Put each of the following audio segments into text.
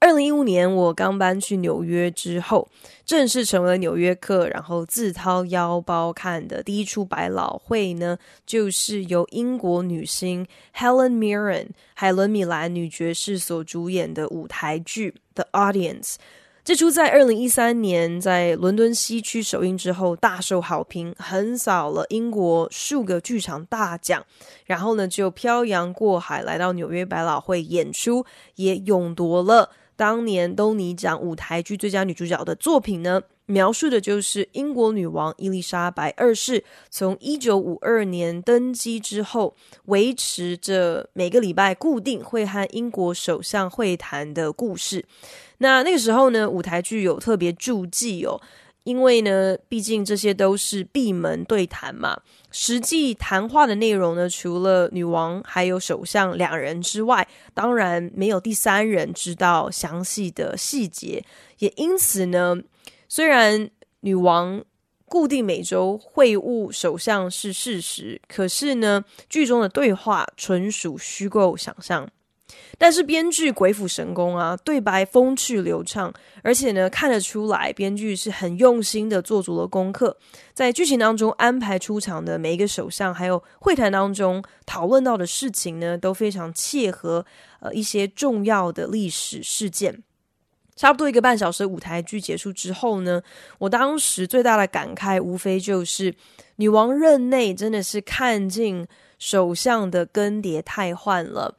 二零一五年，我刚搬去纽约之后，正式成为了纽约客，然后自掏腰包看的第一出百老汇呢，就是由英国女星 Helen Mirren 海伦米兰女爵士所主演的舞台剧《The Audience》。这出在二零一三年在伦敦西区首映之后大受好评，横扫了英国数个剧场大奖，然后呢就漂洋过海来到纽约百老汇演出，也勇夺了。当年东尼奖舞台剧最佳女主角的作品呢，描述的就是英国女王伊丽莎白二世从一九五二年登基之后，维持着每个礼拜固定会和英国首相会谈的故事。那那个时候呢，舞台剧有特别注记哦。因为呢，毕竟这些都是闭门对谈嘛，实际谈话的内容呢，除了女王还有首相两人之外，当然没有第三人知道详细的细节。也因此呢，虽然女王固定每周会晤首相是事实，可是呢，剧中的对话纯属虚构想象。但是编剧鬼斧神工啊，对白风趣流畅，而且呢，看得出来编剧是很用心的做足了功课，在剧情当中安排出场的每一个首相，还有会谈当中讨论到的事情呢，都非常切合呃一些重要的历史事件。差不多一个半小时舞台剧结束之后呢，我当时最大的感慨无非就是女王任内真的是看尽首相的更迭太换了。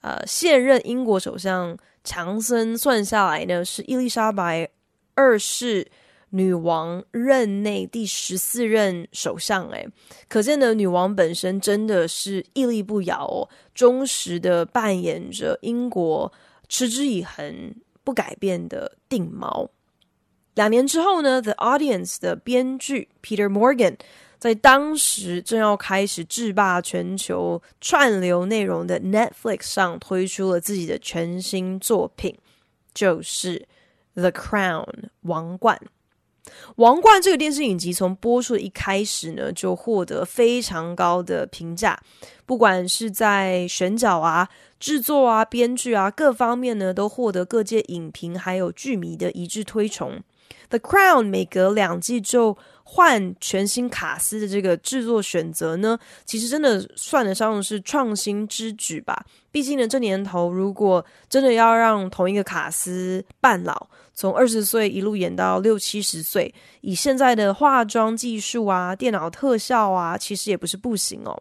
呃，现任英国首相强森算下来呢，是伊丽莎白二世女王任内第十四任首相。诶，可见呢，女王本身真的是屹立不摇哦，忠实的扮演着英国持之以恒、不改变的定锚。两年之后呢，《The Audience》的编剧 Peter Morgan。在当时正要开始制霸全球串流内容的 Netflix 上推出了自己的全新作品，就是《The Crown》王冠。王冠这个电视影集从播出的一开始呢，就获得非常高的评价，不管是在选角啊、制作啊、编剧啊各方面呢，都获得各界影评还有剧迷的一致推崇。《The Crown》每隔两季就换全新卡司的这个制作选择呢，其实真的算得上是创新之举吧。毕竟呢，这年头如果真的要让同一个卡司半老，从二十岁一路演到六七十岁，以现在的化妆技术啊、电脑特效啊，其实也不是不行哦。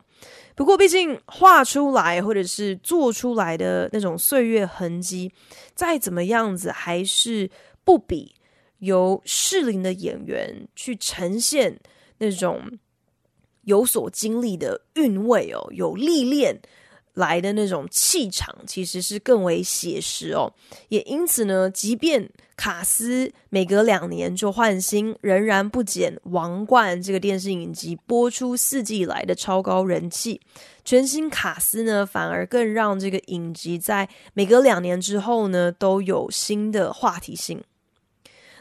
不过，毕竟画出来或者是做出来的那种岁月痕迹，再怎么样子还是不比。由适龄的演员去呈现那种有所经历的韵味哦，有历练来的那种气场，其实是更为写实哦。也因此呢，即便卡斯每隔两年就换新，仍然不减《王冠》这个电视影集播出四季以来的超高人气。全新卡斯呢，反而更让这个影集在每隔两年之后呢，都有新的话题性。《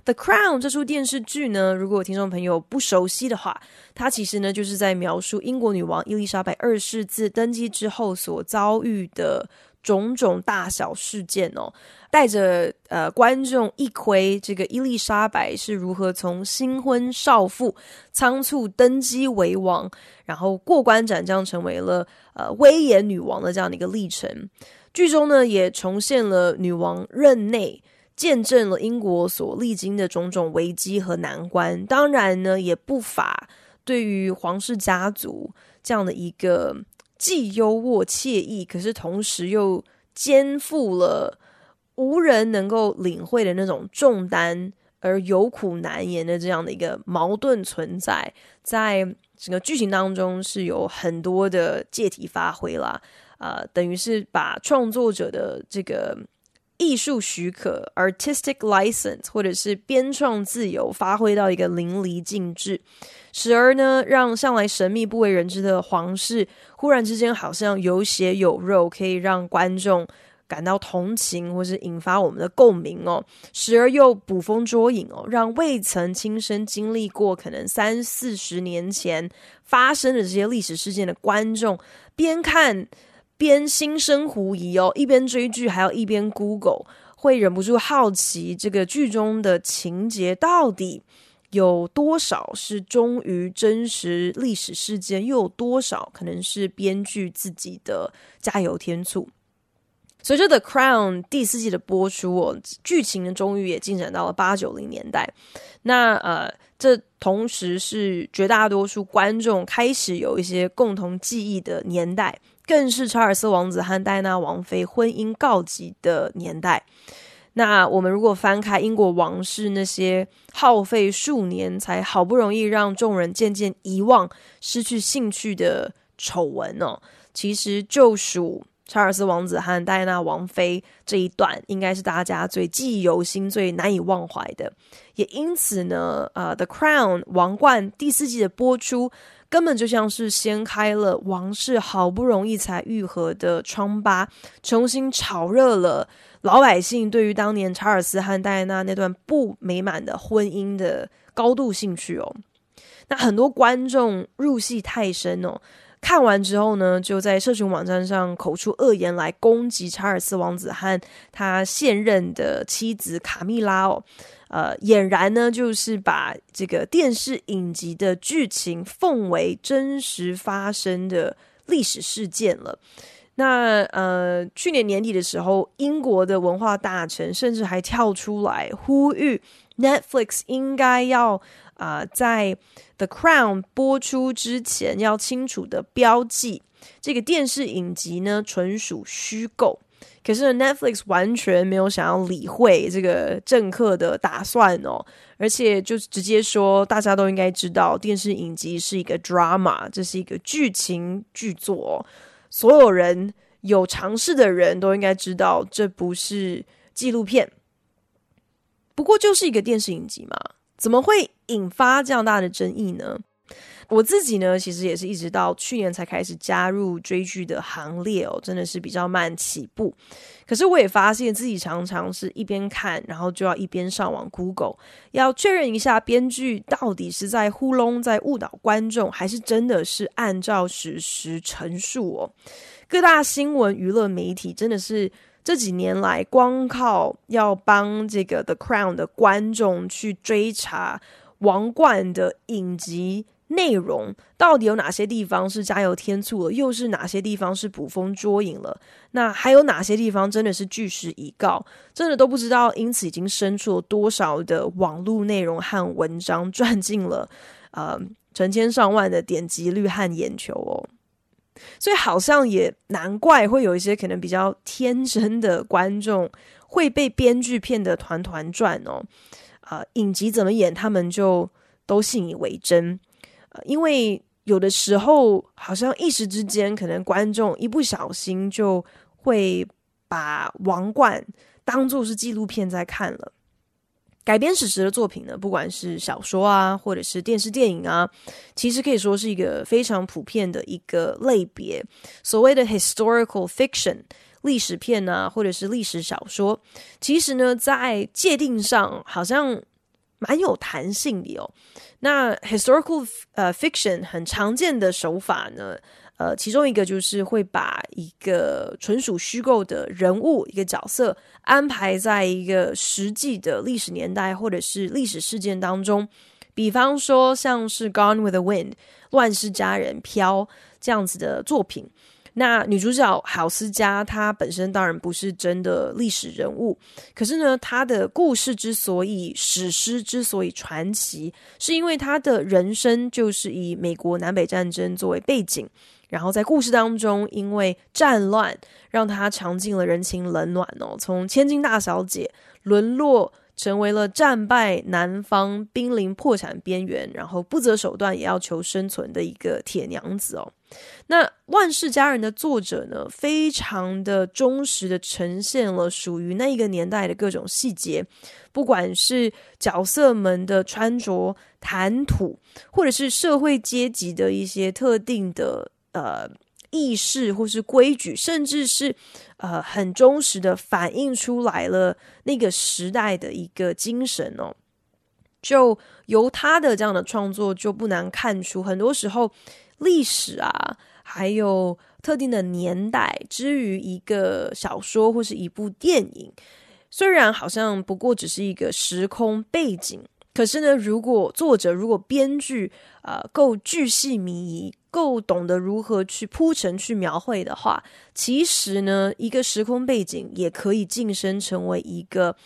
The Crown》这出电视剧呢，如果听众朋友不熟悉的话，它其实呢就是在描述英国女王伊丽莎白二世自登基之后所遭遇的种种大小事件哦，带着呃观众一窥这个伊丽莎白是如何从新婚少妇仓促登基为王，然后过关斩将成为了呃威严女王的这样的一个历程。剧中呢也重现了女王任内。见证了英国所历经的种种危机和难关，当然呢，也不乏对于皇室家族这样的一个既优渥惬意，可是同时又肩负了无人能够领会的那种重担，而有苦难言的这样的一个矛盾存在，在整个剧情当中是有很多的借题发挥啦，呃，等于是把创作者的这个。艺术许可 （artistic license） 或者是编创自由发挥到一个淋漓尽致，时而呢，让向来神秘不为人知的皇室忽然之间好像有血有肉，可以让观众感到同情，或是引发我们的共鸣哦；时而又捕风捉影哦，让未曾亲身经历过可能三四十年前发生的这些历史事件的观众边看。边心生狐疑哦，一边追剧还要一边 Google，会忍不住好奇这个剧中的情节到底有多少是忠于真实历史事件，又有多少可能是编剧自己的加油添醋。随着《The Crown》第四季的播出哦，剧情呢终于也进展到了八九零年代。那呃，这同时是绝大多数观众开始有一些共同记忆的年代。更是查尔斯王子和戴娜王妃婚姻告急的年代。那我们如果翻开英国王室那些耗费数年才好不容易让众人渐渐遗忘、失去兴趣的丑闻哦，其实就属查尔斯王子和戴娜王妃这一段，应该是大家最记忆犹新、最难以忘怀的。也因此呢，呃，《The Crown》王冠第四季的播出。根本就像是掀开了王室好不容易才愈合的疮疤，重新炒热了老百姓对于当年查尔斯和戴安娜那段不美满的婚姻的高度兴趣哦。那很多观众入戏太深哦，看完之后呢，就在社群网站上口出恶言来攻击查尔斯王子和他现任的妻子卡蜜拉哦。呃，俨然呢，就是把这个电视影集的剧情奉为真实发生的历史事件了。那呃，去年年底的时候，英国的文化大臣甚至还跳出来呼吁 Netflix 应该要啊、在 The Crown 播出之前要清楚的标记这个电视影集呢，纯属虚构。可是 Netflix 完全没有想要理会这个政客的打算哦，而且就直接说，大家都应该知道，电视影集是一个 drama，这是一个剧情剧作，所有人有常识的人都应该知道，这不是纪录片，不过就是一个电视影集嘛，怎么会引发这样大的争议呢？我自己呢，其实也是一直到去年才开始加入追剧的行列哦，真的是比较慢起步。可是我也发现自己常常是一边看，然后就要一边上网 Google，要确认一下编剧到底是在糊弄、在误导观众，还是真的是按照史实陈述哦。各大新闻娱乐媒体真的是这几年来，光靠要帮这个 The Crown 的观众去追查王冠的影集。内容到底有哪些地方是加油添醋了，又是哪些地方是捕风捉影了？那还有哪些地方真的是据实以告？真的都不知道，因此已经生出了多少的网络内容和文章，赚进了呃成千上万的点击率和眼球哦。所以好像也难怪会有一些可能比较天真的观众会被编剧骗得团团转哦。啊、影集怎么演，他们就都信以为真。因为有的时候，好像一时之间，可能观众一不小心就会把《王冠》当做是纪录片在看了。改编史实的作品呢，不管是小说啊，或者是电视电影啊，其实可以说是一个非常普遍的一个类别。所谓的 historical fiction 历史片啊，或者是历史小说，其实呢，在界定上好像蛮有弹性的哦。那 historical 呃 fiction 很常见的手法呢，呃，其中一个就是会把一个纯属虚构的人物一个角色安排在一个实际的历史年代或者是历史事件当中，比方说像是 Gone with the Wind 乱世佳人飘这样子的作品。那女主角郝思嘉，她本身当然不是真的历史人物，可是呢，她的故事之所以史诗之所以传奇，是因为她的人生就是以美国南北战争作为背景，然后在故事当中，因为战乱让她尝尽了人情冷暖哦，从千金大小姐沦落成为了战败南方濒临破产边缘，然后不择手段也要求生存的一个铁娘子哦。那《万世佳人》的作者呢，非常的忠实的呈现了属于那一个年代的各种细节，不管是角色们的穿着、谈吐，或者是社会阶级的一些特定的呃意识或是规矩，甚至是呃很忠实的反映出来了那个时代的一个精神哦。就由他的这样的创作，就不难看出，很多时候历史啊。还有特定的年代，之于一个小说或是一部电影，虽然好像不过只是一个时空背景，可是呢，如果作者如果编剧啊、够巨细靡遗，够懂得如何去铺陈去描绘的话，其实呢，一个时空背景也可以晋升成为一个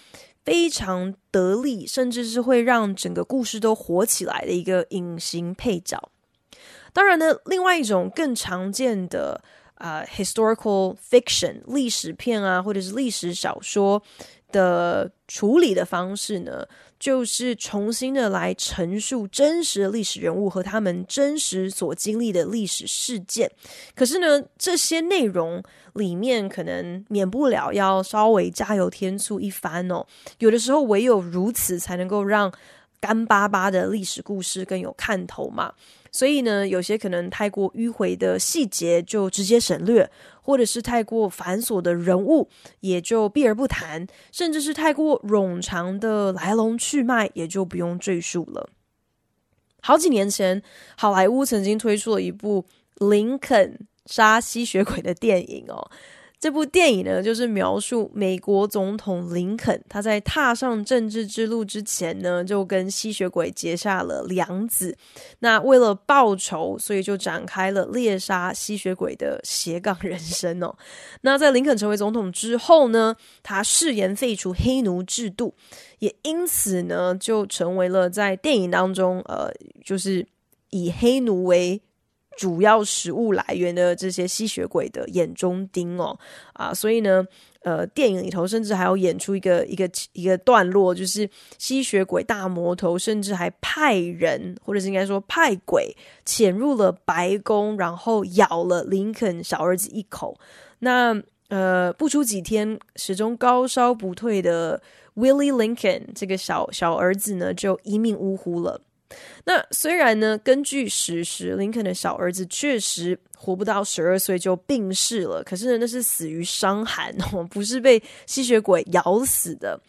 非常得力，甚至是会让整个故事都活起来的一个隐形配角。当然呢，另外一种更常见的啊、historical fiction 历史片啊，或者是历史小说的处理的方式呢，就是重新的来陈述真实的历史人物和他们真实所经历的历史事件。可是呢，这些内容里面可能免不了要稍微加油添醋一番哦。有的时候唯有如此，才能够让干巴巴的历史故事更有看头嘛。所以呢，有些可能太过迂回的细节就直接省略，或者是太过繁琐的人物也就避而不谈，甚至是太过冗长的来龙去脉也就不用赘述了。好几年前，好莱坞曾经推出了一部《林肯杀吸血鬼》的电影哦。这部电影呢，就是描述美国总统林肯，他在踏上政治之路之前呢，就跟吸血鬼结下了梁子。那为了报仇，所以就展开了猎杀吸血鬼的斜杠人生哦。那在林肯成为总统之后呢，他誓言废除黑奴制度，也因此呢，就成为了在电影当中，呃，就是以黑奴为。主要食物来源的这些吸血鬼的眼中钉哦啊，所以呢，呃，电影里头甚至还要演出一个一个一个段落，就是吸血鬼大魔头甚至还派人，或者是应该说派鬼潜入了白宫，然后咬了林肯小儿子一口。那呃，不出几天，始终高烧不退的 Willie Lincoln 这个小小儿子呢，就一命呜呼了。那虽然呢，根据史实，林肯的小儿子确实活不到十二岁就病逝了，可是呢，那是死于伤寒哦，不是被吸血鬼咬死的。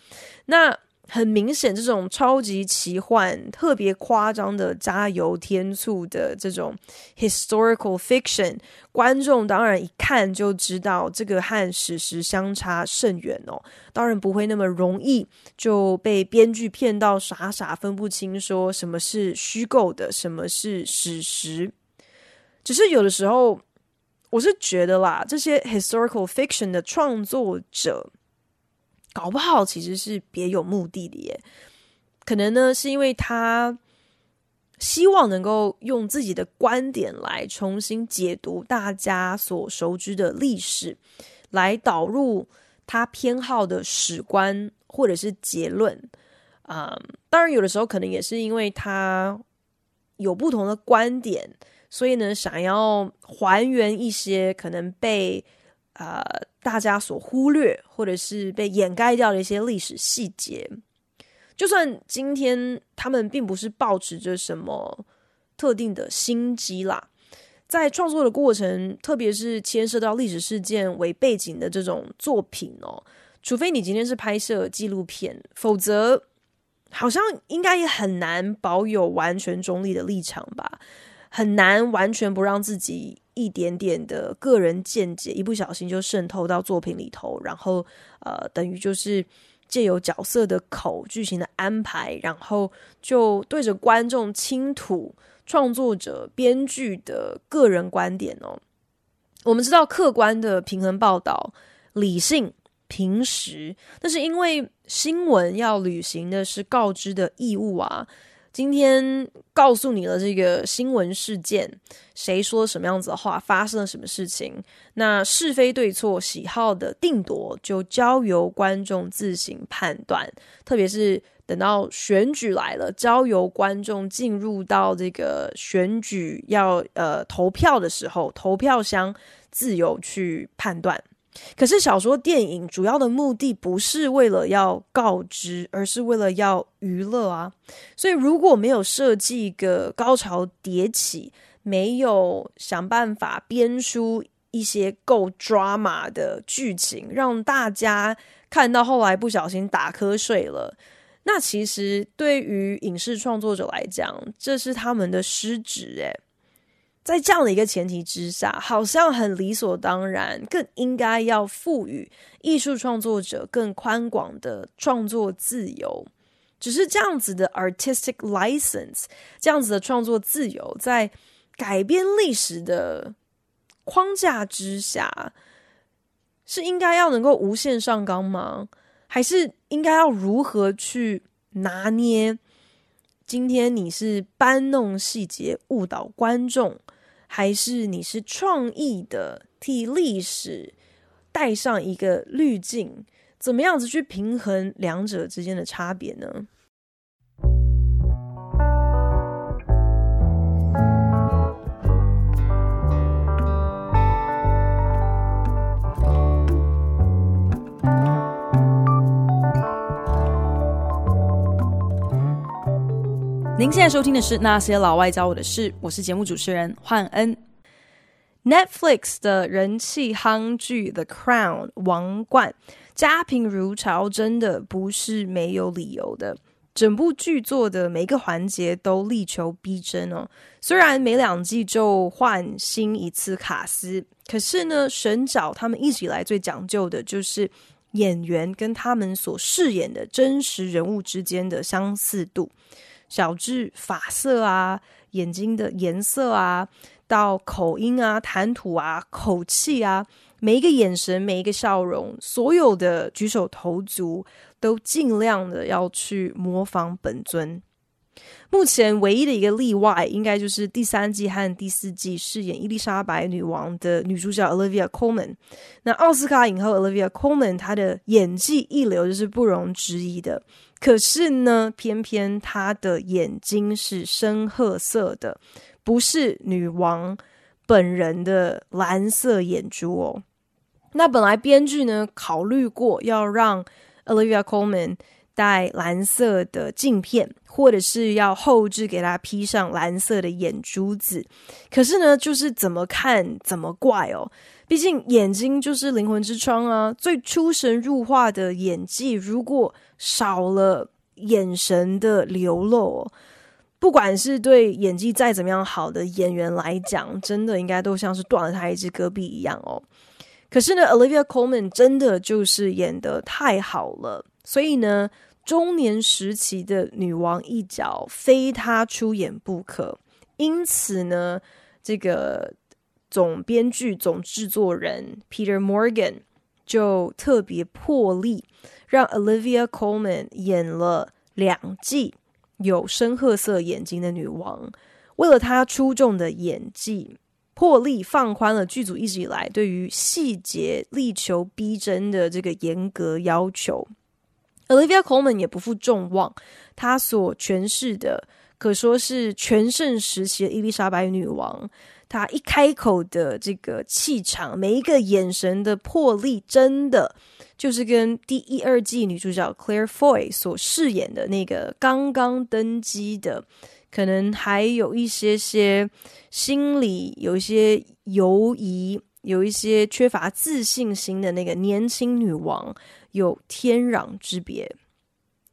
那。很明显，这种超级奇幻、特别夸张的加油添醋的这种 historical fiction，观众当然一看就知道这个和史实相差甚远哦。当然不会那么容易就被编剧骗到傻傻分不清，说什么是虚构的，什么是史实。只是有的时候，我是觉得啦，这些 historical fiction 的创作者。搞不好其实是别有目的的耶，可能呢是因为他希望能够用自己的观点来重新解读大家所熟知的历史，来导入他偏好的史观或者是结论。啊、嗯，当然有的时候可能也是因为他有不同的观点，所以呢想要还原一些可能被。呃，大家所忽略或者是被掩盖掉的一些历史细节，就算今天他们并不是抱持着什么特定的心机啦，在创作的过程，特别是牵涉到历史事件为背景的这种作品哦，除非你今天是拍摄纪录片，否则好像应该也很难保有完全中立的立场吧，很难完全不让自己。一点点的个人见解，一不小心就渗透到作品里头，然后呃，等于就是借由角色的口、剧情的安排，然后就对着观众倾吐创作者、编剧的个人观点哦。我们知道，客观的平衡报道、理性平实，那是因为新闻要履行的是告知的义务啊。今天告诉你了这个新闻事件，谁说什么样子的话，发生了什么事情，那是非对错、喜好的定夺就交由观众自行判断。特别是等到选举来了，交由观众进入到这个选举要呃投票的时候，投票箱自由去判断。可是小说电影主要的目的不是为了要告知，而是为了要娱乐啊。所以如果没有设计一个高潮迭起，没有想办法编出一些够 drama 的剧情，让大家看到后来不小心打瞌睡了。那其实对于影视创作者来讲，这是他们的失职诶。在这样的一个前提之下，好像很理所当然，更应该要赋予艺术创作者更宽广的创作自由。只是这样子的 artistic license，这样子的创作自由，在改编历史的框架之下，是应该要能够无限上纲吗？还是应该要如何去拿捏？今天你是搬弄细节误导观众，还是你是创意的替历史带上一个滤镜？怎么样子去平衡两者之间的差别呢？您现在收听的是《那些老外教我的事》，我是节目主持人焕恩。Netflix 的人气夯剧《The Crown》王冠家贫如潮，真的不是没有理由的。整部剧作的每个环节都力求逼真哦。虽然每两季就换新一次卡司，可是呢，选角他们一直以来最讲究的就是演员跟他们所饰演的真实人物之间的相似度。小至发色啊，眼睛的颜色啊，到口音啊、谈吐啊、口气啊，每一个眼神、每一个笑容，所有的举手投足，都尽量的要去模仿本尊。目前唯一的一个例外，应该就是第三季和第四季饰演伊丽莎白女王的女主角 Olivia Colman。那奥斯卡影后 Olivia Colman，她的演技一流，就是不容置疑的。可是呢，偏偏她的眼睛是深褐色的，不是女王本人的蓝色眼珠哦。那本来编剧呢，考虑过要让 Olivia Colman 戴蓝色的镜片，或者是要后置给他披上蓝色的眼珠子，可是呢，就是怎么看怎么怪哦。毕竟眼睛就是灵魂之窗啊，最出神入化的演技，如果少了眼神的流露，不管是对演技再怎么样好的演员来讲，真的应该都像是断了他一只胳膊一样哦。可是呢，Olivia Colman 真的就是演得太好了。所以呢，中年时期的女王一角非她出演不可。因此呢，这个总编剧、总制作人 Peter Morgan 就特别破例，让 Olivia Colman 演了两季有深褐色眼睛的女王。为了她出众的演技，破例放宽了剧组一直以来对于细节力求逼真的这个严格要求。Olivia Colman 也不负众望，她所诠释的可说是全盛时期的伊丽莎白女王。她一开口的这个气场，每一个眼神的魄力，真的就是跟第一、二季女主角 Claire Foy 所饰演的那个刚刚登基的，可能还有一些些心里有一些犹疑，有一些缺乏自信心的那个年轻女王。有天壤之别。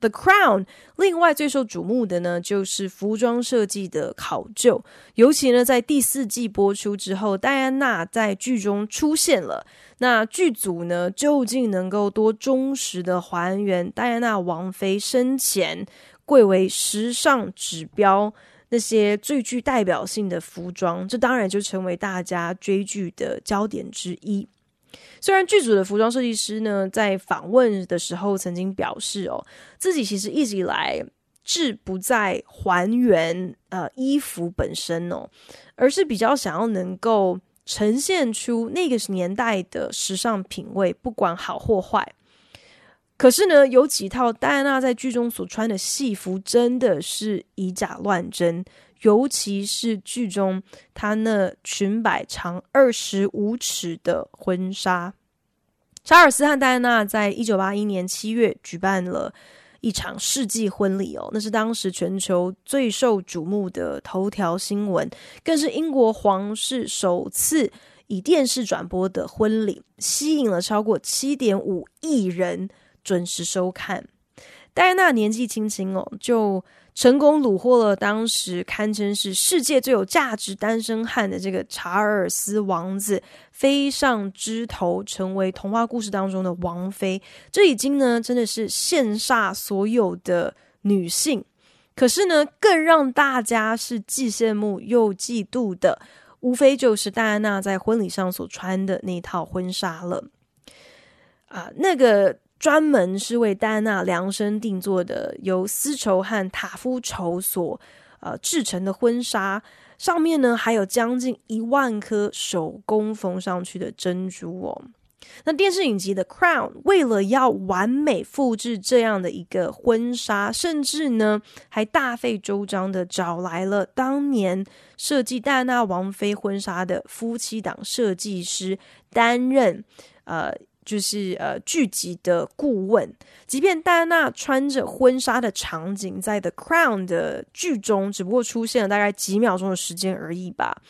The Crown，另外最受瞩目的呢，就是服装设计的考究。尤其呢，在第四季播出之后，戴安娜在剧中出现了。那剧组呢，究竟能够多忠实的还原戴安娜王妃生前贵为时尚指标那些最具代表性的服装？这当然就成为大家追剧的焦点之一。虽然剧组的服装设计师呢，在访问的时候曾经表示哦，自己其实一直以来志不在还原呃衣服本身哦，而是比较想要能够呈现出那个年代的时尚品味，不管好或坏。可是呢，有几套戴安娜在剧中所穿的戏服真的是以假乱真，尤其是剧中她那裙摆长二十五尺的婚纱。查尔斯和戴安娜在一九八一年七月举办了一场世纪婚礼哦，那是当时全球最受瞩目的头条新闻，更是英国皇室首次以电视转播的婚礼，吸引了超过七点五亿人。准时收看，戴安娜年纪轻轻哦，就成功虏获了当时堪称是世界最有价值单身汉的这个查尔斯王子，飞上枝头，成为童话故事当中的王妃。这已经呢，真的是羡煞所有的女性。可是呢，更让大家是既羡慕又嫉妒的，无非就是戴安娜在婚礼上所穿的那套婚纱了。啊，那个。专门是为戴安娜量身定做的，由丝绸和塔夫绸所呃制成的婚纱，上面呢还有将近一万颗手工缝上去的珍珠哦。那电视影集的《Crown》为了要完美复制这样的一个婚纱，甚至呢还大费周章的找来了当年设计戴安娜王妃婚纱的夫妻档设计师担任呃。就是呃，剧集的顾问，即便戴安娜穿着婚纱的场景在《The Crown》的剧中，只不过出现了大概几秒钟的时间而已吧，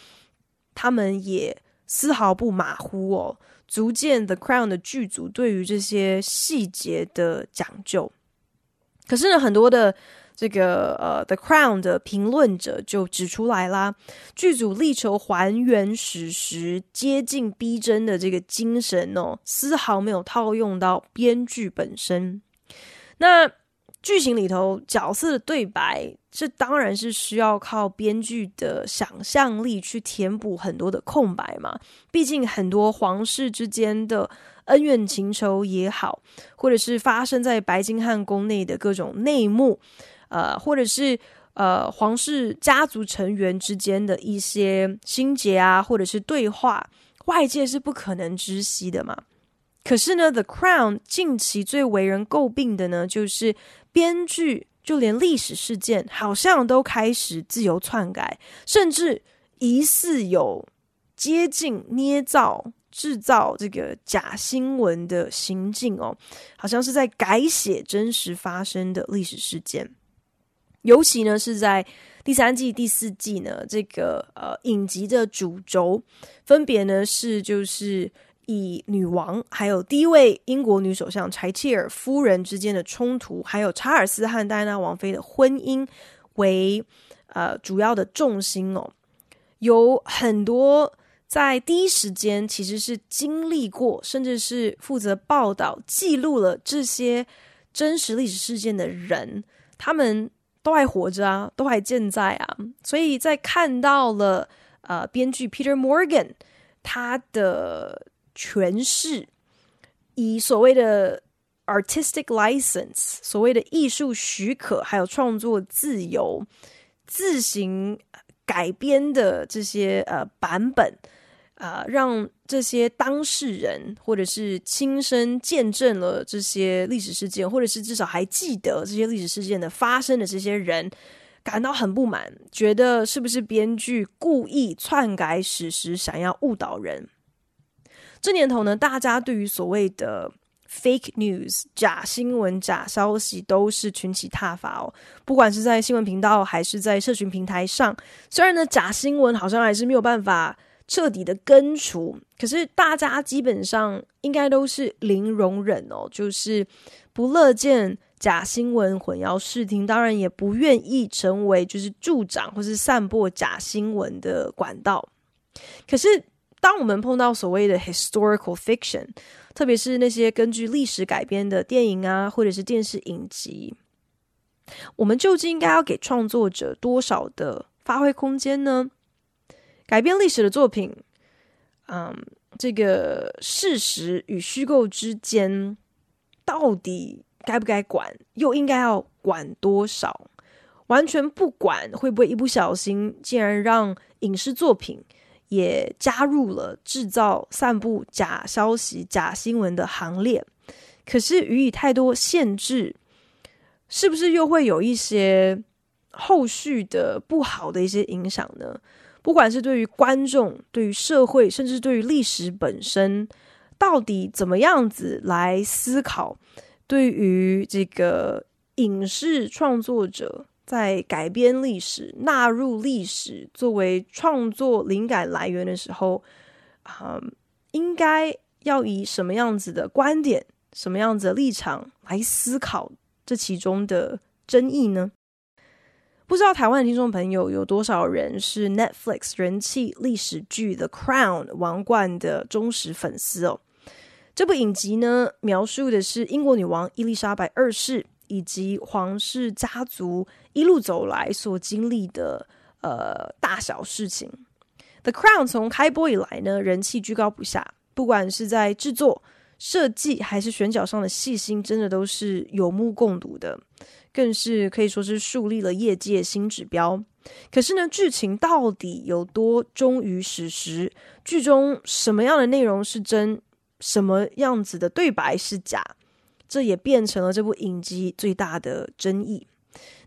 他们也丝毫不马虎哦，足见《The Crown》的剧组对于这些细节的讲究。可是呢，很多的。这个呃，《The Crown》的评论者就指出来啦，剧组力求还原史实、接近逼真的这个精神哦，丝毫没有套用到编剧本身。那剧情里头角色的对白，这当然是需要靠编剧的想象力去填补很多的空白嘛。毕竟很多皇室之间的恩怨情仇也好，或者是发生在白金汉宫内的各种内幕。呃，或者是呃，皇室家族成员之间的一些心结啊，或者是对话，外界是不可能知悉的嘛。可是呢，《The Crown》近期最为人诟病的呢，就是编剧就连历史事件好像都开始自由篡改，甚至疑似有接近捏造、制造这个假新闻的行径哦，好像是在改写真实发生的历史事件。尤其呢，是在第三季、第四季呢，这个呃影集的主轴分别呢是就是以女王还有第一位英国女首相柴契尔夫人之间的冲突，还有查尔斯和戴安娜王妃的婚姻为呃主要的重心哦。有很多在第一时间其实是经历过，甚至是负责报道记录了这些真实历史事件的人，他们。都还活着啊，都还健在啊，所以在看到了呃，编剧 Peter Morgan 他的诠释，以所谓的 artistic license，所谓的艺术许可，还有创作自由，自行改编的这些呃版本。啊、呃，让这些当事人，或者是亲身见证了这些历史事件，或者是至少还记得这些历史事件的发生的这些人，感到很不满，觉得是不是编剧故意篡改史实，想要误导人？这年头呢，大家对于所谓的 fake news 假新闻、假消息都是群起挞伐哦。不管是在新闻频道，还是在社群平台上，虽然呢，假新闻好像还是没有办法。彻底的根除，可是大家基本上应该都是零容忍哦，就是不乐见假新闻混淆视听，当然也不愿意成为就是助长或是散播假新闻的管道。可是当我们碰到所谓的 historical fiction，特别是那些根据历史改编的电影啊，或者是电视影集，我们究竟应该要给创作者多少的发挥空间呢？改编历史的作品，嗯，这个事实与虚构之间，到底该不该管？又应该要管多少？完全不管，会不会一不小心，竟然让影视作品也加入了制造、散布假消息、假新闻的行列？可是予以太多限制，是不是又会有一些后续的不好的一些影响呢？不管是对于观众、对于社会，甚至对于历史本身，到底怎么样子来思考？对于这个影视创作者在改编历史、纳入历史作为创作灵感来源的时候，啊、应该要以什么样子的观点、什么样子的立场来思考这其中的争议呢？不知道台湾的听众朋友有多少人是 Netflix 人气历史剧《The Crown》王冠的忠实粉丝哦？这部影集呢，描述的是英国女王伊丽莎白二世以及皇室家族一路走来所经历的呃大小事情。《The Crown》从开播以来呢，人气居高不下，不管是在制作、设计还是选角上的细心，真的都是有目共睹的。更是可以说是树立了业界新指标。可是呢，剧情到底有多忠于史实？剧中什么样的内容是真？什么样子的对白是假？这也变成了这部影集最大的争议。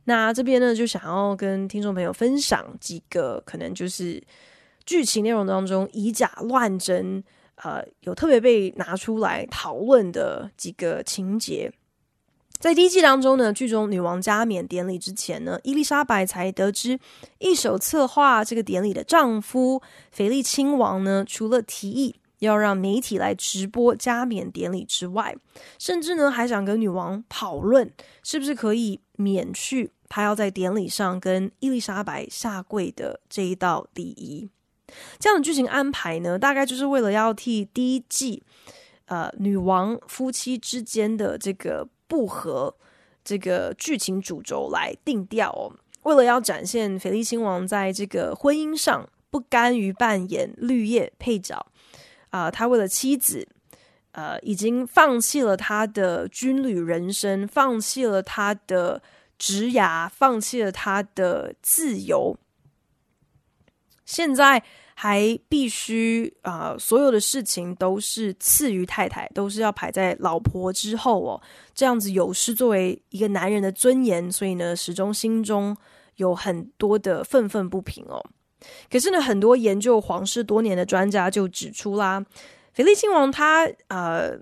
那这边呢，就想要跟听众朋友分享几个可能就是剧情内容当中以假乱真，呃，有特别被拿出来讨论的几个情节。在第一季当中呢，剧中女王加冕典礼之前呢，伊丽莎白才得知，一手策划这个典礼的丈夫腓力亲王呢，除了提议要让媒体来直播加冕典礼之外，甚至呢还想跟女王讨论，是不是可以免去他要在典礼上跟伊丽莎白下跪的这一道礼仪。这样的剧情安排呢，大概就是为了要替第一季呃女王夫妻之间的这个。不合这个剧情主轴来定调哦，为了要展现腓力亲王在这个婚姻上不甘于扮演绿叶配角啊、他为了妻子，呃，已经放弃了他的军旅人生，放弃了他的职涯，放弃了他的自由，现在。还必须啊、所有的事情都是次于太太，都是要排在老婆之后哦。这样子有失作为一个男人的尊严，所以呢，始终心中有很多的愤愤不平哦。可是呢，很多研究皇室多年的专家就指出啦，腓力亲王他呃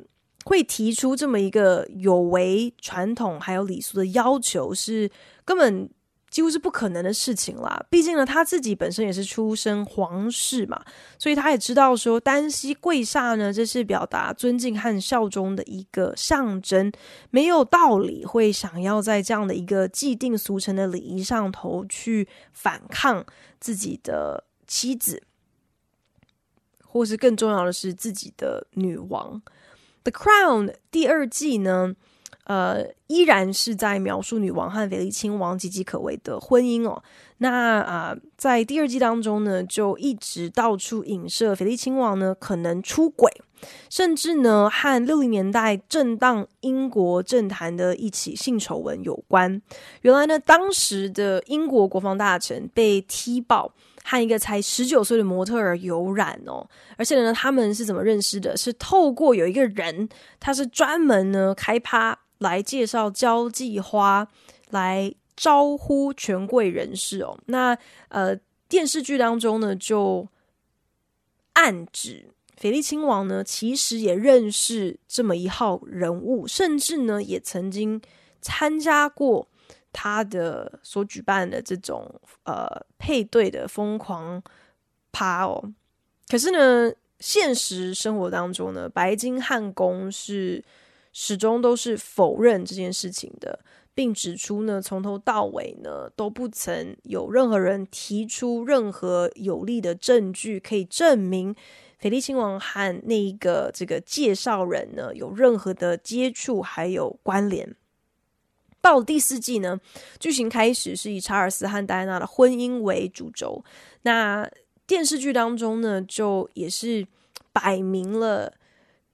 会提出这么一个有违传统还有礼俗的要求，是根本。几乎是不可能的事情啦。毕竟呢，他自己本身也是出身皇室嘛，所以他也知道说，单膝跪下呢，这是表达尊敬和效忠的一个象征，没有道理会想要在这样的一个既定俗成的礼仪上头去反抗自己的妻子，或是更重要的是自己的女王。The Crown 第二季呢，呃，依然是在描述女王和腓力亲王岌岌可危的婚姻哦。那啊、在第二季当中呢，就一直到处影射腓力亲王呢可能出轨，甚至呢和六零年代震荡英国政坛的一起性丑闻有关。原来呢，当时的英国国防大臣被踢爆和一个才十九岁的模特儿有染哦，而且呢，他们是怎么认识的？是透过有一个人，他是专门呢开趴。来介绍交际花，来招呼权贵人士哦。那呃，电视剧当中呢，就暗指菲利亲王呢，其实也认识这么一号人物，甚至呢，也曾经参加过他的所举办的这种呃配对的疯狂趴哦。可是呢，现实生活当中呢，白金汉宫是。始终都是否认这件事情的，并指出呢，从头到尾呢都不曾有任何人提出任何有力的证据可以证明菲利亲王和那一个这个介绍人呢有任何的接触还有关联。到了第四季呢，剧情开始是以查尔斯和戴安娜的婚姻为主轴，那电视剧当中呢就也是摆明了。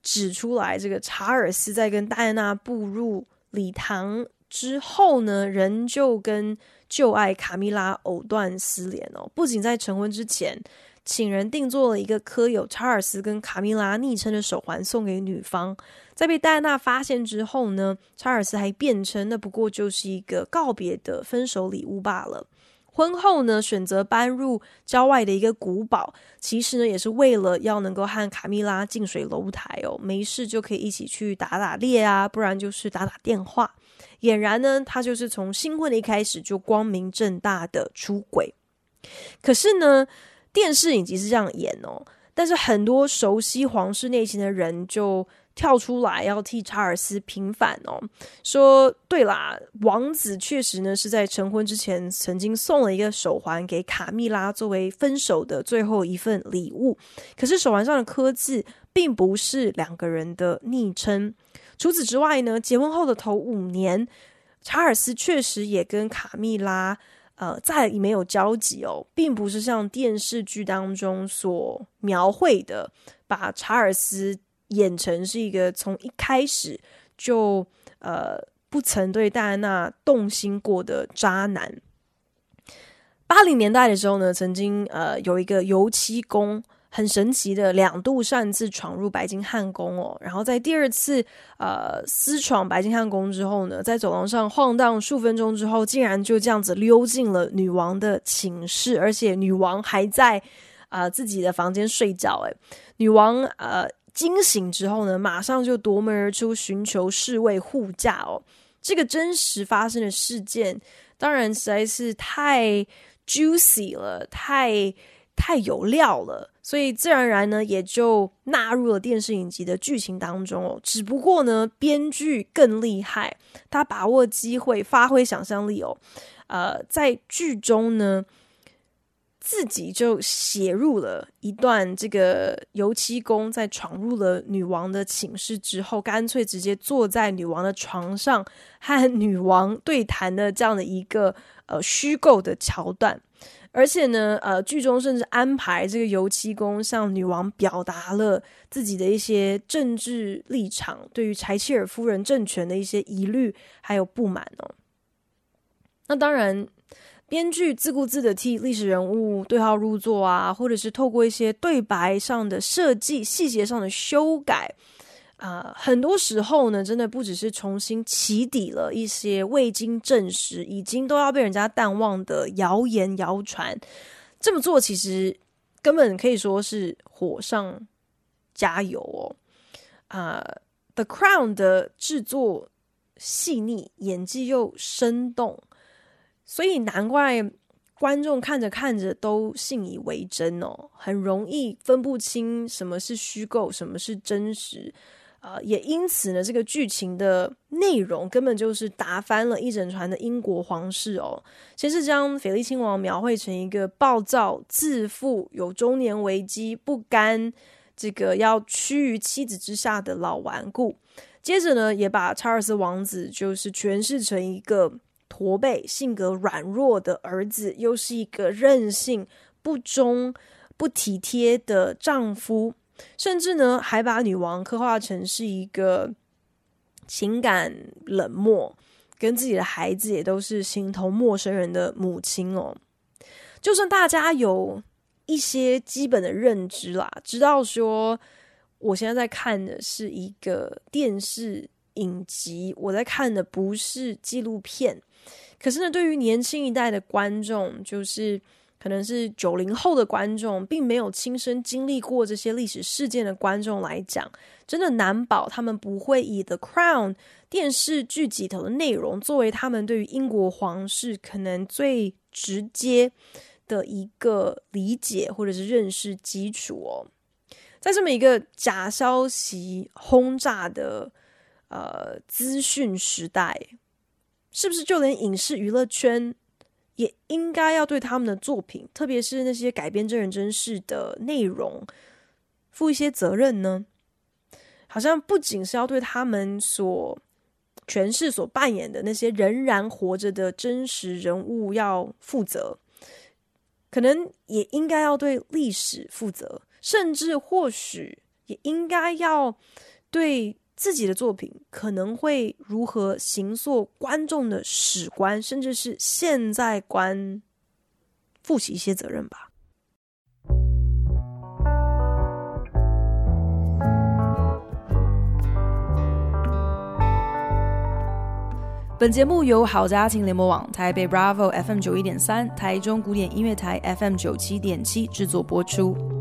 指出来，这个查尔斯在跟戴安娜步入礼堂之后呢，仍旧跟旧爱卡米拉藕断丝连哦。不仅在成婚之前，请人定做了一个刻有查尔斯跟卡蜜拉昵称的手环送给女方。在被戴安娜发现之后呢，查尔斯还辩称那不过就是一个告别的分手礼物罢了。婚后呢，选择搬入郊外的一个古堡，其实呢也是为了要能够和卡米拉近水楼台哦，没事就可以一起去打打猎啊，不然就是打打电话。俨然呢，他就是从新婚的一开始就光明正大的出轨。可是呢，电视影集是这样演哦，但是很多熟悉皇室内情的人就。跳出来要替查尔斯平反哦，说对啦，王子确实呢是在成婚之前曾经送了一个手环给卡蜜拉作为分手的最后一份礼物，可是手环上的刻字并不是两个人的昵称。除此之外呢，结婚后的头五年，查尔斯确实也跟卡蜜拉呃再也没有交集哦，并不是像电视剧当中所描绘的，把查尔斯。演成是一个从一开始就呃不曾对戴安娜动心过的渣男。八零年代的时候呢，曾经呃有一个油漆工很神奇的两度擅自闯入白金汉宫哦，然后在第二次呃私闯白金汉宫之后呢，在走廊上晃荡数分钟之后，竟然就这样子溜进了女王的寝室，而且女王还在啊、自己的房间睡觉。诶，女王呃。惊醒之后呢，马上就夺门而出，寻求侍卫护驾哦。这个真实发生的事件，当然实在是太 juicy 了，太太有料了，所以自然而然呢，也就纳入了电视影集的剧情当中哦。只不过呢，编剧更厉害，他把握机会，发挥想象力哦。呃，在剧中呢。自己就写入了一段这个油漆工在闯入了女王的寝室之后，干脆直接坐在女王的床上和女王对谈的这样的一个呃虚构的桥段，而且呢，呃，剧中甚至安排这个油漆工向女王表达了自己的一些政治立场，对于柴契尔夫人政权的一些疑虑还有不满哦。那当然。编剧自顾自的替历史人物对号入座啊，或者是透过一些对白上的设计、细节上的修改，啊、很多时候呢，真的不只是重新起底了一些未经证实、已经都要被人家淡忘的谣言谣传。这么做其实根本可以说是火上加油哦。啊，《The Crown》的制作细腻，演技又生动。所以难怪观众看着看着都信以为真哦，很容易分不清什么是虚构，什么是真实，呃，也因此呢，这个剧情的内容根本就是打翻了一整船的英国皇室哦，先是将菲利亲王描绘成一个暴躁、自负、有中年危机、不甘这个要屈于妻子之下的老顽固，接着呢，也把查尔斯王子就是诠释成一个。驼背、性格软弱的儿子，又是一个任性、不忠、不体贴的丈夫，甚至呢，还把女王刻画成是一个情感冷漠、跟自己的孩子也都是形同陌生人的母亲哦。就算大家有一些基本的认知啦，知道说我现在在看的是一个电视影集，我在看的不是纪录片。可是呢，对于年轻一代的观众，就是可能是九零后的观众，并没有亲身经历过这些历史事件的观众来讲，真的难保他们不会以《The Crown》电视剧集头的内容作为他们对于英国皇室可能最直接的一个理解或者是认识基础哦。在这么一个假消息轰炸的呃资讯时代。是不是就连影视娱乐圈也应该要对他们的作品，特别是那些改编真人真事的内容，负一些责任呢？好像不仅是要对他们所诠释、所扮演的那些仍然活着的真实人物要负责，可能也应该要对历史负责，甚至或许也应该要对。自己的作品可能会如何行塑观众的史观，甚至是现在观，负起一些责任吧。本节目由好家庭联盟网、台北 Bravo FM 九一点三、台中古典音乐台 FM 九七点七制作播出。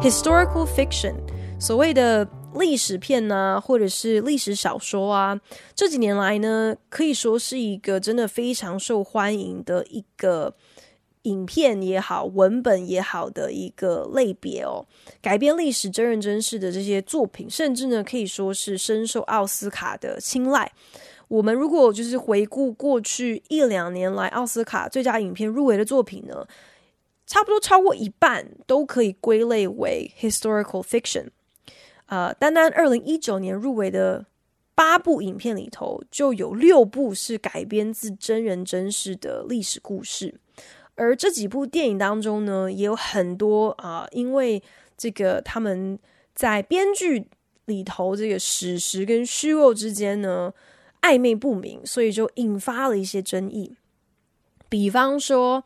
Historical fiction，所谓的历史片、啊，或者是历史小说啊，这几年来呢，可以说是一个真的非常受欢迎的一个。影片也好，文本也好的一个类别哦，改编历史真人真事的这些作品，甚至呢可以说是深受奥斯卡的青睐。我们如果就是回顾过去一两年来奥斯卡最佳影片入围的作品呢，差不多超过一半都可以归类为 historical fiction。呃，单单二零一九年入围的八部影片里头，就有六部是改编自真人真事的历史故事。而这几部电影当中呢，也有很多啊、因为这个他们在编剧里头这个史实跟虚构之间呢暧昧不明，所以就引发了一些争议。比方说，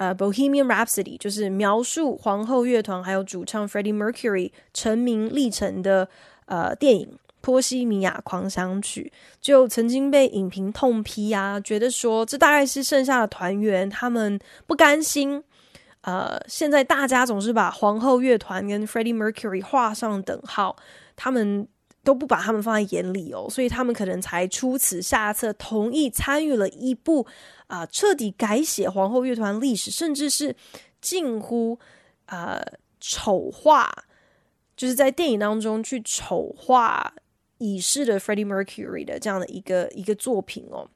呃，《Bohemian Rhapsody》就是描述皇后乐团还有主唱 Freddie Mercury 成名历程的呃电影。波西米亚狂想曲就曾经被影评痛批啊，觉得说这大概是剩下的团员他们不甘心，呃，现在大家总是把皇后乐团跟 Freddie Mercury 画上等号，他们都不把他们放在眼里哦，所以他们可能才出此下策，同意参与了一部啊、彻底改写皇后乐团历史，甚至是近乎啊、丑化，就是在电影当中去丑化。已逝的 Freddie Mercury 的这样的一个一个作品哦，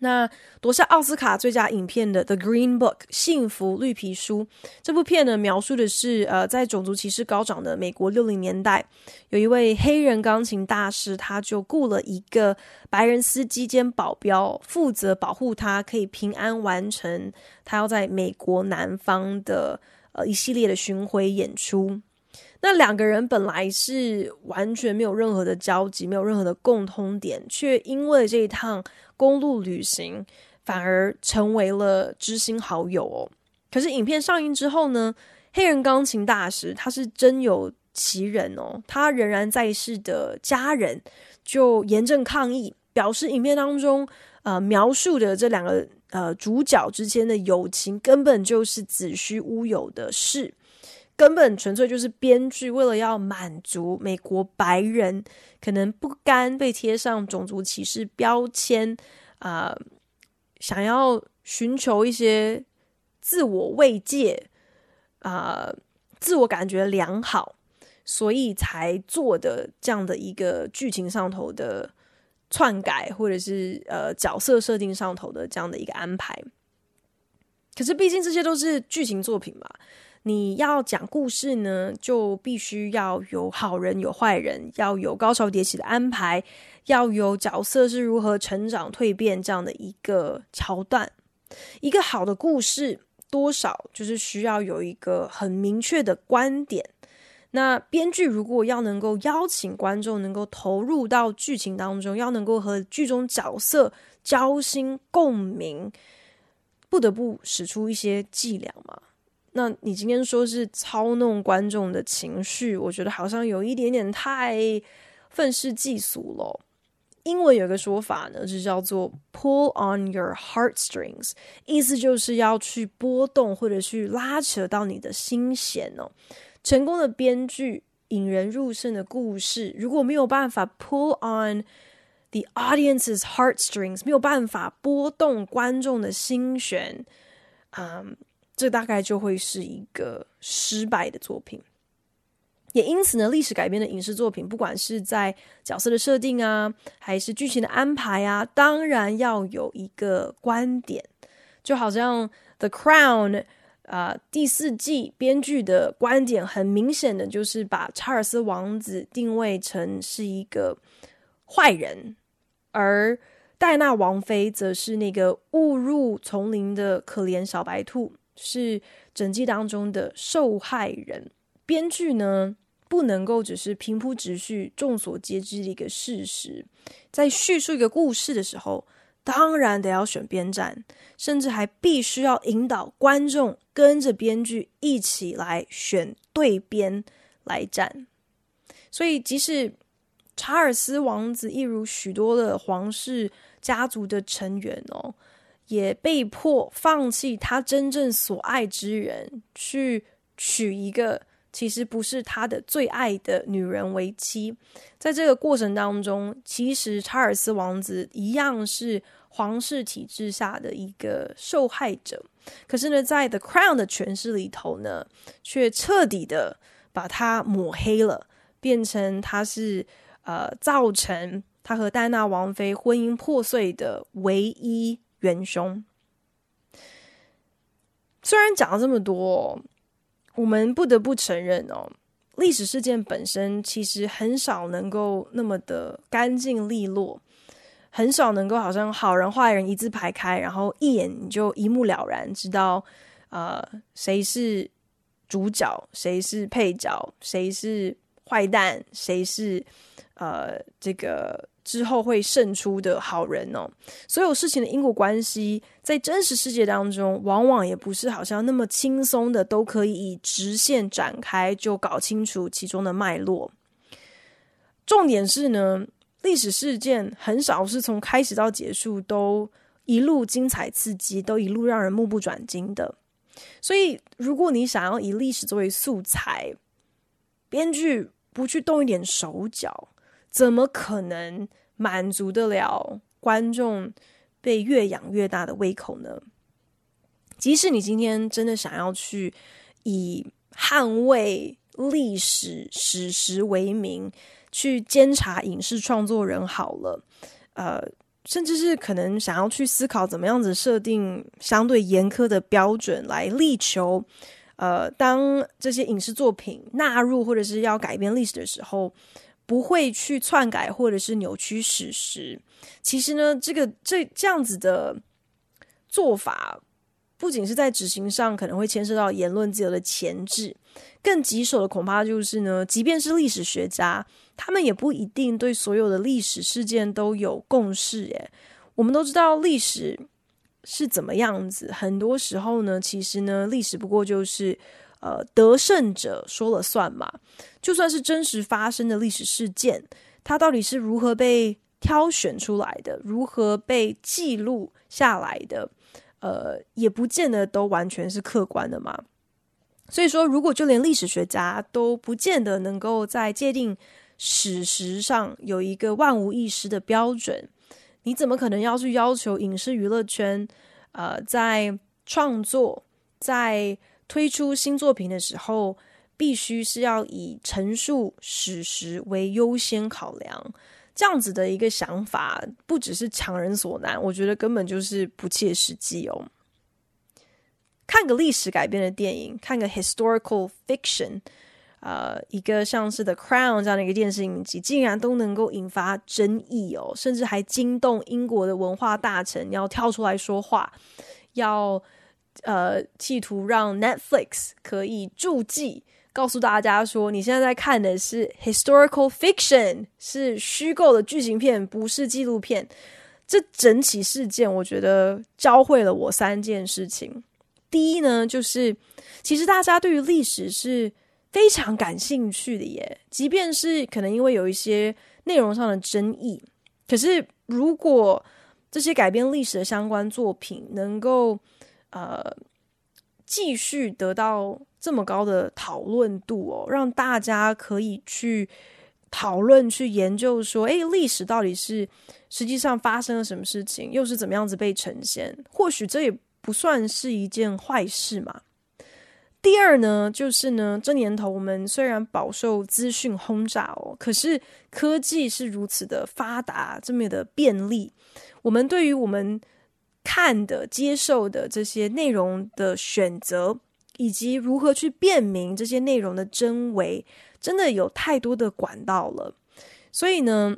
那夺下奥斯卡最佳影片的《The Green Book》幸福绿皮书这部片呢，描述的是呃，在种族歧视高涨的美国六零年代，有一位黑人钢琴大师，他就雇了一个白人司机兼保镖，负责保护他，可以平安完成他要在美国南方的呃一系列的巡回演出。那两个人本来是完全没有任何的交集，没有任何的共通点，却因为这一趟公路旅行，反而成为了知心好友哦。可是影片上映之后呢，黑人钢琴大师他是真有其人哦，他仍然在世的家人就严正抗议，表示影片当中呃描述的这两个呃主角之间的友情根本就是子虚乌有的事。根本纯粹就是编剧为了要满足美国白人可能不甘被贴上种族歧视标签啊、想要寻求一些自我慰藉啊、自我感觉良好，所以才做的这样的一个剧情上头的篡改，或者是呃角色设定上头的这样的一个安排。可是毕竟这些都是剧情作品嘛。你要讲故事呢，就必须要有好人有坏人，要有高潮迭起的安排，要有角色是如何成长蜕变这样的一个桥段。一个好的故事，多少就是需要有一个很明确的观点。那编剧如果要能够邀请观众能够投入到剧情当中，要能够和剧中角色交心共鸣，不得不使出一些伎俩嘛。那你今天说是操弄观众的情绪，我觉得好像有一点点太愤世嫉俗了。英文有个说法呢，就叫做 “pull on your heartstrings”，意思就是要去拨动或者去拉扯到你的心弦哦。成功的编剧引人入胜的故事，如果没有办法 pull on the audience's heartstrings，没有办法拨动观众的心弦，嗯。这大概就会是一个失败的作品，也因此呢，历史改编的影视作品，不管是在角色的设定啊，还是剧情的安排啊，当然要有一个观点。就好像《The Crown》啊，第四季编剧的观点，很明显的就是把查尔斯王子定位成是一个坏人，而戴娜王妃则是那个误入丛林的可怜小白兔。是整季当中的受害人，编剧呢，不能够只是平铺直叙、众所皆知的一个事实，在叙述一个故事的时候，当然得要选边站，甚至还必须要引导观众跟着编剧一起来选对边来站。所以即使查尔斯王子，一如许多的皇室家族的成员哦，也被迫放弃他真正所爱之人，去娶一个其实不是他的最爱的女人为妻。在这个过程当中，其实查尔斯王子一样是皇室体制下的一个受害者。可是呢，在《The Crown》的诠释里头呢，却彻底的把他抹黑了，变成他是。呃，造成他和戴娜王妃婚姻破碎的唯一元凶。虽然讲了这么多，我们不得不承认哦，历史事件本身其实很少能够那么的干净利落，很少能够好像好人坏人一字排开，然后一眼你就一目了然，知道呃谁是主角，谁是配角，谁是坏蛋，谁是。呃，这个之后会胜出的好人哦，所有事情的因果关系，在真实世界当中，往往也不是好像那么轻松的，都可以以直线展开就搞清楚其中的脉络。重点是呢，历史事件很少是从开始到结束都一路精彩刺激，都一路让人目不转睛的。所以，如果你想要以历史作为素材，编剧不去动一点手脚。怎么可能满足得了观众被越养越大的胃口呢？即使你今天真的想要去以捍卫历史史实为名去监察影视创作人好了，呃，甚至是可能想要去思考怎么样子设定相对严苛的标准来力求，呃，当这些影视作品纳入或者是要改变历史的时候。不会去篡改或者是扭曲史实。其实呢，这个这这样子的做法，不仅是在执行上可能会牵涉到言论自由的前置，更棘手的恐怕就是呢，即便是历史学家，他们也不一定对所有的历史事件都有共识。耶，我们都知道历史是怎么样子，很多时候呢，其实呢，历史不过就是。呃，得胜者说了算嘛。就算是真实发生的历史事件，它到底是如何被挑选出来的，如何被记录下来的，呃，也不见得都完全是客观的嘛。所以说，如果就连历史学家都不见得能够在界定史实上有一个万无一失的标准，你怎么可能要去要求影视娱乐圈，呃，在创作在推出新作品的时候，必须是要以陈述史实为优先考量。这样子的一个想法，不只是强人所难，我觉得根本就是不切实际哦。看个历史改编的电影，看个 historical fiction，呃，一个像是《The Crown》这样的一个电视影集，竟然都能够引发争议哦，甚至还惊动英国的文化大臣要跳出来说话，要。呃，企图让 Netflix 可以注记，告诉大家说，你现在在看的是 historical fiction，是虚构的剧情片，不是纪录片。这整起事件，我觉得教会了我三件事情。第一呢，就是其实大家对于历史是非常感兴趣的耶，即便是可能因为有一些内容上的争议，可是如果这些改编历史的相关作品能够呃，继续得到这么高的讨论度哦，让大家可以去讨论、去研究，说，诶，历史到底是实际上发生了什么事情，又是怎么样子被呈现？或许这也不算是一件坏事嘛。第二呢，就是呢，这年头我们虽然饱受资讯轰炸哦，可是科技是如此的发达，这么的便利，我们对于我们。看的、接受的这些内容的选择，以及如何去辨明这些内容的真伪，真的有太多的管道了。所以呢，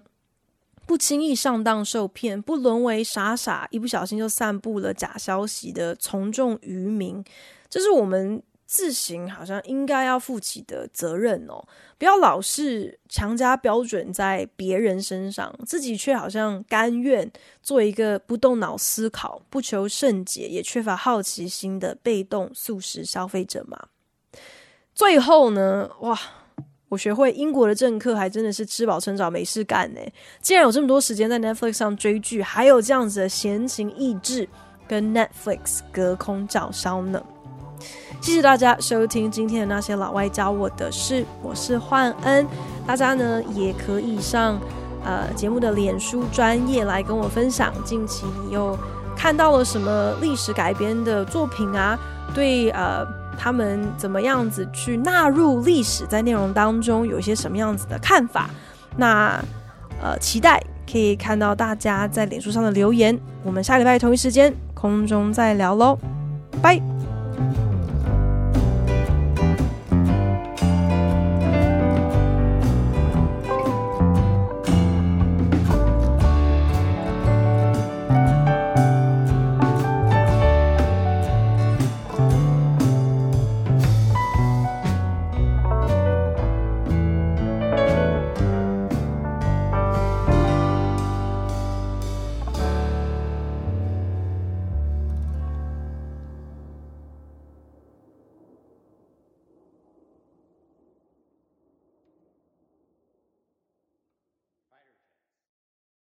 不轻易上当受骗，不沦为傻傻一不小心就散布了假消息的从众渔民，这是我们。自行好像应该要负起的责任哦，不要老是强加标准在别人身上，自己却好像甘愿做一个不动脑思考、不求甚解、也缺乏好奇心的被动素食消费者嘛。最后呢，哇，我学会英国的政客还真的是吃饱撑着没事干呢。既然有这么多时间在 Netflix 上追剧，还有这样子的闲情逸致，跟 Netflix 隔空照烧呢。谢谢大家收听今天的那些老外教我的事，我是焕恩。大家呢也可以上呃节目的脸书专业来跟我分享，近期你又看到了什么历史改编的作品啊？对呃他们怎么样子去纳入历史在内容当中，有一些什么样子的看法？那呃期待可以看到大家在脸书上的留言。我们下礼拜同一时间空中再聊喽，拜。